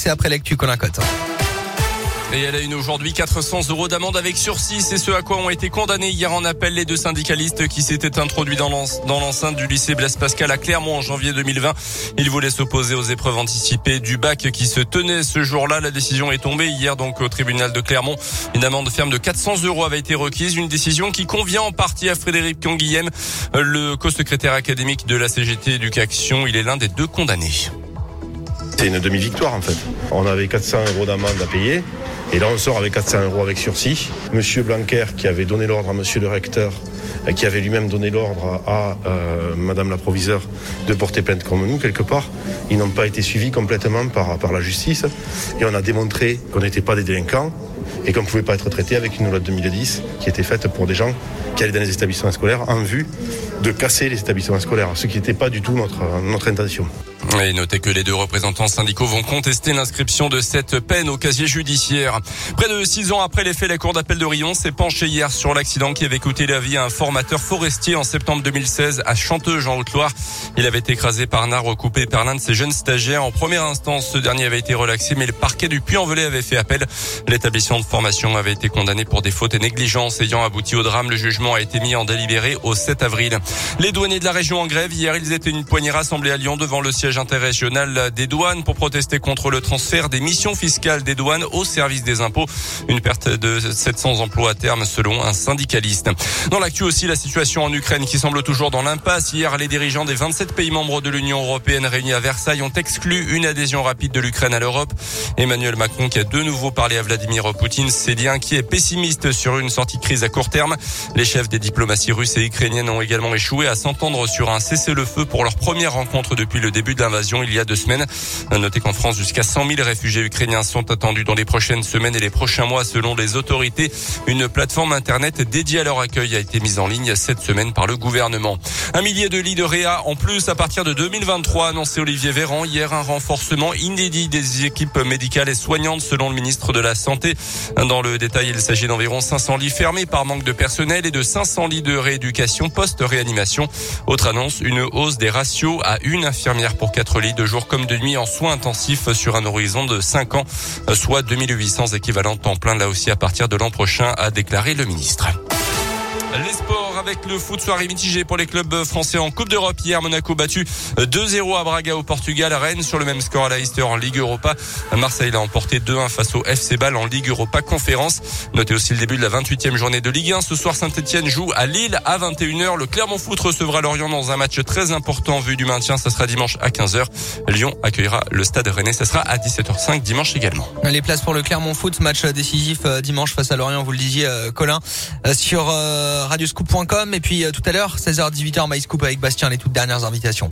c'est après l'actu Colin Cote. Et elle a une aujourd'hui 400 euros d'amende avec sursis. C'est ce à quoi ont été condamnés hier en appel les deux syndicalistes qui s'étaient introduits dans l'enceinte du lycée Blaise Pascal à Clermont en janvier 2020. Ils voulaient s'opposer aux épreuves anticipées du bac qui se tenaient ce jour-là. La décision est tombée hier donc au tribunal de Clermont. Une amende ferme de 400 euros avait été requise. Une décision qui convient en partie à Frédéric Canguilhem, le co-secrétaire académique de la CGT Éducation. Il est l'un des deux condamnés. C'est une demi-victoire en fait. On avait 400 euros d'amende à payer. Et là, on sort avec 400 euros avec sursis. Monsieur Blanquer, qui avait donné l'ordre à monsieur le recteur, qui avait lui-même donné l'ordre à, euh, madame la proviseure de porter plainte comme nous, quelque part, ils n'ont pas été suivis complètement par, la justice. Et on a démontré qu'on n'était pas des délinquants et qu'on ne pouvait pas être traité avec une loi de 2010 qui était faite pour des gens qui allaient dans les établissements scolaires en vue de casser les établissements scolaires, ce qui n'était pas du tout notre intention. Et notez que les deux représentants syndicaux vont contester l'inscription de cette peine au casier judiciaire. Près de six ans après les faits, la Cour d'appel de Rion s'est penchée hier sur l'accident qui avait coûté la vie à un formateur forestier en septembre 2016 à Chanteuge en Haute-Loire. Il avait écrasé par un arbre coupé par l'un de ses jeunes stagiaires. En première instance, ce dernier avait été relaxé, mais le parquet du Puy-en-Velay avait fait appel. L'établissement de formation avait été condamné pour des fautes et négligences ayant abouti au drame. Le jugement a été mis en délibéré au 7 avril. Les douaniers de la région en grève, hier, ils étaient une poignée rassemblée à Lyon devant le siège interrégional des douanes pour protester contre le transfert des missions fiscales des douanes au service des impôts. Une perte de 700 emplois à terme selon un syndicaliste. Dans l'actu aussi, la situation en Ukraine qui semble toujours dans l'impasse. Hier, les dirigeants des 27 pays membres de l'Union européenne réunis à Versailles ont exclu une adhésion rapide de l'Ukraine à l'Europe. Emmanuel Macron qui a de nouveau parlé à Vladimir Poutine s'est dit inquiet et pessimiste sur une sortie de crise à court terme. Les chefs des diplomaties russes et ukrainiennes ont également échoué à s'entendre sur un cessez-le-feu pour leur première rencontre depuis le début de l'invasion il y a deux semaines. Notez qu'en France, jusqu'à 100 000 réfugiés ukrainiens sont attendus dans les prochaines semaines et les prochains mois selon les autorités. Une plateforme internet dédiée à leur accueil a été mise en ligne cette semaine par le gouvernement. Un millier de lits de réa en plus à partir de 2023, annoncé Olivier Véran. Hier, un renforcement inédit des équipes médicales et soignantes selon le ministre de la Santé. Dans le détail, il s'agit d'environ 500 lits fermés par manque de personnel et de 500 lits de rééducation post-réanimation. Autre annonce, une hausse des ratios à une infirmière pour quatre lits de jour comme de nuit en soins intensifs sur un horizon de 5 ans, soit 2800 équivalents temps plein là aussi à partir de l'an prochain, a déclaré le ministre. Les sports avec le foot soirée mitigée pour les clubs français en Coupe d'Europe. Hier, Monaco battu 2-0 à Braga au Portugal. Rennes sur le même score à Leicester en Ligue Europa. Marseille l'a emporté 2-1 face au FC Ball en Ligue Europa Conférence. Notez aussi le début de la 28e journée de Ligue 1. Ce soir, Saint-Etienne joue à Lille à 21h. Le Clermont Foot recevra Lorient dans un match très important vu du maintien. Ça sera dimanche à 15h. Lyon accueillera le Stade Rennais. Ça sera à 17h05 dimanche également. Les places pour le Clermont Foot, match décisif dimanche face à Lorient, vous le disiez Colin, sur radioscoop.com et puis tout à l'heure 16h 18h MyScoop avec Bastien les toutes dernières invitations.